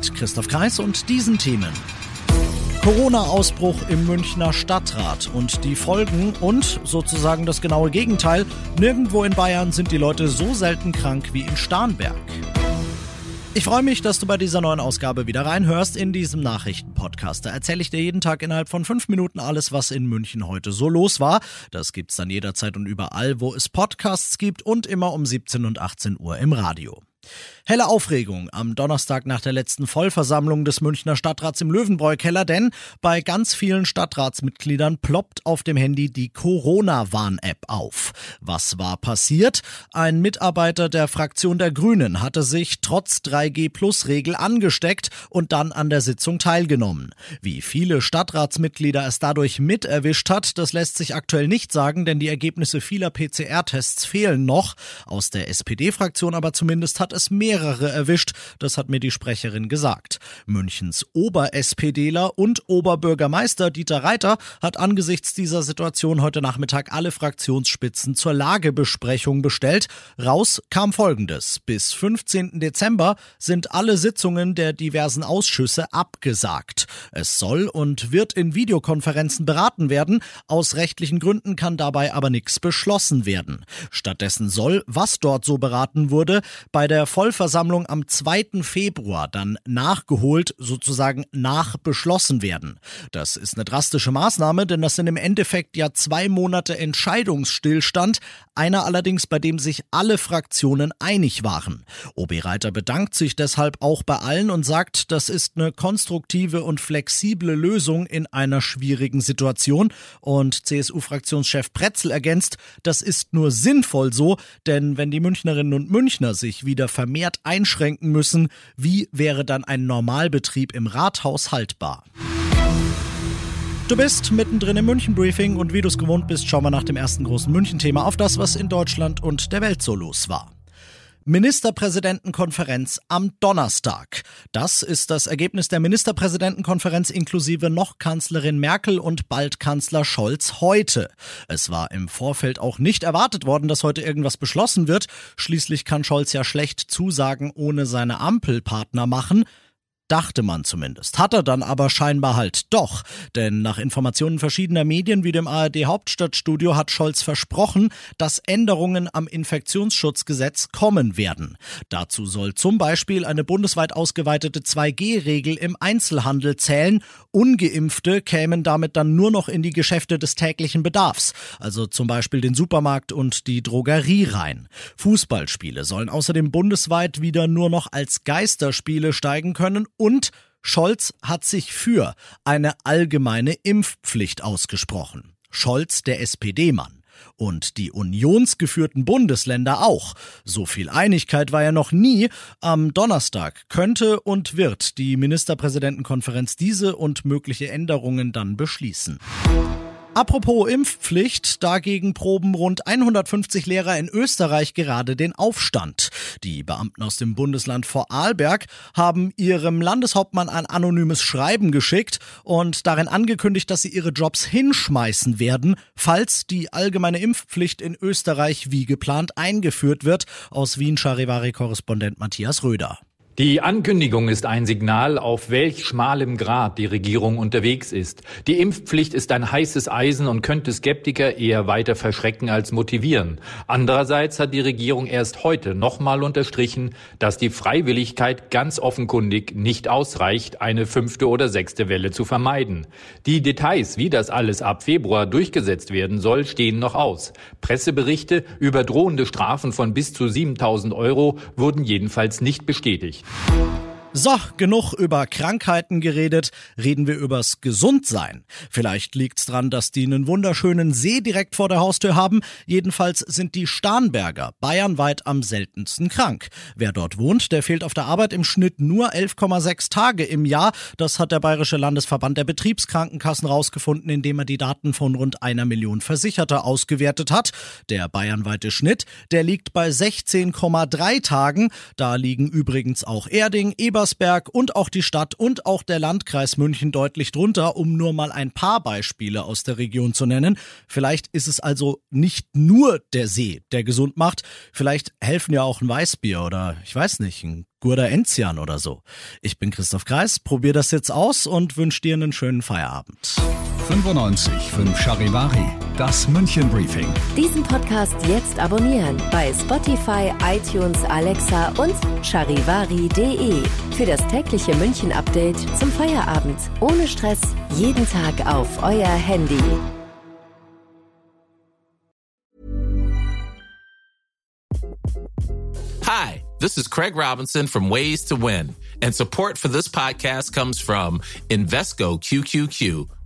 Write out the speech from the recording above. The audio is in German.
Mit Christoph Kreis und diesen Themen. Corona-Ausbruch im Münchner Stadtrat und die Folgen und sozusagen das genaue Gegenteil. Nirgendwo in Bayern sind die Leute so selten krank wie in Starnberg. Ich freue mich, dass du bei dieser neuen Ausgabe wieder reinhörst in diesem Nachrichtenpodcast. Da erzähle ich dir jeden Tag innerhalb von fünf Minuten alles, was in München heute so los war. Das gibt's dann jederzeit und überall, wo es Podcasts gibt und immer um 17 und 18 Uhr im Radio. Helle Aufregung am Donnerstag nach der letzten Vollversammlung des Münchner Stadtrats im Löwenbräu-Keller, denn bei ganz vielen Stadtratsmitgliedern ploppt auf dem Handy die Corona-Warn-App auf. Was war passiert? Ein Mitarbeiter der Fraktion der Grünen hatte sich trotz 3G-Plus-Regel angesteckt und dann an der Sitzung teilgenommen. Wie viele Stadtratsmitglieder es dadurch mit erwischt hat, das lässt sich aktuell nicht sagen, denn die Ergebnisse vieler PCR-Tests fehlen noch. Aus der SPD-Fraktion aber zumindest hat es mehr mehrere erwischt, das hat mir die Sprecherin gesagt. Münchens Ober-SPDler und Oberbürgermeister Dieter Reiter hat angesichts dieser Situation heute Nachmittag alle Fraktionsspitzen zur Lagebesprechung bestellt. Raus kam Folgendes. Bis 15. Dezember sind alle Sitzungen der diversen Ausschüsse abgesagt. Es soll und wird in Videokonferenzen beraten werden. Aus rechtlichen Gründen kann dabei aber nichts beschlossen werden. Stattdessen soll, was dort so beraten wurde, bei der Vollversammlung Vollversammlung am 2. Februar dann nachgeholt, sozusagen nachbeschlossen werden. Das ist eine drastische Maßnahme, denn das sind im Endeffekt ja zwei Monate Entscheidungsstillstand, einer allerdings, bei dem sich alle Fraktionen einig waren. OB Reiter bedankt sich deshalb auch bei allen und sagt, das ist eine konstruktive und flexible Lösung in einer schwierigen Situation. Und CSU-Fraktionschef Pretzel ergänzt, das ist nur sinnvoll so, denn wenn die Münchnerinnen und Münchner sich wieder vermehrt einschränken müssen. Wie wäre dann ein Normalbetrieb im Rathaus haltbar? Du bist mittendrin im München-Briefing und wie du es gewohnt bist, schau mal nach dem ersten großen München-Thema auf das, was in Deutschland und der Welt so los war. Ministerpräsidentenkonferenz am Donnerstag. Das ist das Ergebnis der Ministerpräsidentenkonferenz inklusive noch Kanzlerin Merkel und bald Kanzler Scholz heute. Es war im Vorfeld auch nicht erwartet worden, dass heute irgendwas beschlossen wird. Schließlich kann Scholz ja schlecht Zusagen ohne seine Ampelpartner machen. Dachte man zumindest. Hat er dann aber scheinbar halt doch. Denn nach Informationen verschiedener Medien wie dem ARD Hauptstadtstudio hat Scholz versprochen, dass Änderungen am Infektionsschutzgesetz kommen werden. Dazu soll zum Beispiel eine bundesweit ausgeweitete 2G-Regel im Einzelhandel zählen. Ungeimpfte kämen damit dann nur noch in die Geschäfte des täglichen Bedarfs. Also zum Beispiel den Supermarkt und die Drogerie rein. Fußballspiele sollen außerdem bundesweit wieder nur noch als Geisterspiele steigen können und Scholz hat sich für eine allgemeine Impfpflicht ausgesprochen. Scholz, der SPD-Mann. Und die unionsgeführten Bundesländer auch. So viel Einigkeit war ja noch nie. Am Donnerstag könnte und wird die Ministerpräsidentenkonferenz diese und mögliche Änderungen dann beschließen. Apropos Impfpflicht, dagegen proben rund 150 Lehrer in Österreich gerade den Aufstand. Die Beamten aus dem Bundesland Vorarlberg haben ihrem Landeshauptmann ein anonymes Schreiben geschickt und darin angekündigt, dass sie ihre Jobs hinschmeißen werden, falls die allgemeine Impfpflicht in Österreich wie geplant eingeführt wird. Aus Wien Charivari-Korrespondent Matthias Röder. Die Ankündigung ist ein Signal, auf welch schmalem Grad die Regierung unterwegs ist. Die Impfpflicht ist ein heißes Eisen und könnte Skeptiker eher weiter verschrecken als motivieren. Andererseits hat die Regierung erst heute nochmal unterstrichen, dass die Freiwilligkeit ganz offenkundig nicht ausreicht, eine fünfte oder sechste Welle zu vermeiden. Die Details, wie das alles ab Februar durchgesetzt werden soll, stehen noch aus. Presseberichte über drohende Strafen von bis zu 7000 Euro wurden jedenfalls nicht bestätigt. you So, genug über Krankheiten geredet, reden wir übers Gesundsein. Vielleicht liegt's dran, dass die einen wunderschönen See direkt vor der Haustür haben. Jedenfalls sind die Starnberger bayernweit am seltensten krank. Wer dort wohnt, der fehlt auf der Arbeit im Schnitt nur 11,6 Tage im Jahr. Das hat der Bayerische Landesverband der Betriebskrankenkassen rausgefunden, indem er die Daten von rund einer Million Versicherter ausgewertet hat. Der bayernweite Schnitt, der liegt bei 16,3 Tagen. Da liegen übrigens auch Erding, Eber Ebersberg und auch die Stadt und auch der Landkreis München deutlich drunter, um nur mal ein paar Beispiele aus der Region zu nennen. Vielleicht ist es also nicht nur der See, der gesund macht. Vielleicht helfen ja auch ein Weißbier oder ich weiß nicht, ein Gurda Enzian oder so. Ich bin Christoph Kreis, probier das jetzt aus und wünsche dir einen schönen Feierabend. 95 5 Charivari, das München Briefing. Diesen Podcast jetzt abonnieren bei Spotify, iTunes, Alexa und charivari.de. Für das tägliche München Update zum Feierabend. Ohne Stress, jeden Tag auf euer Handy. Hi, this is Craig Robinson from Ways to Win, and support for this podcast comes from Invesco QQQ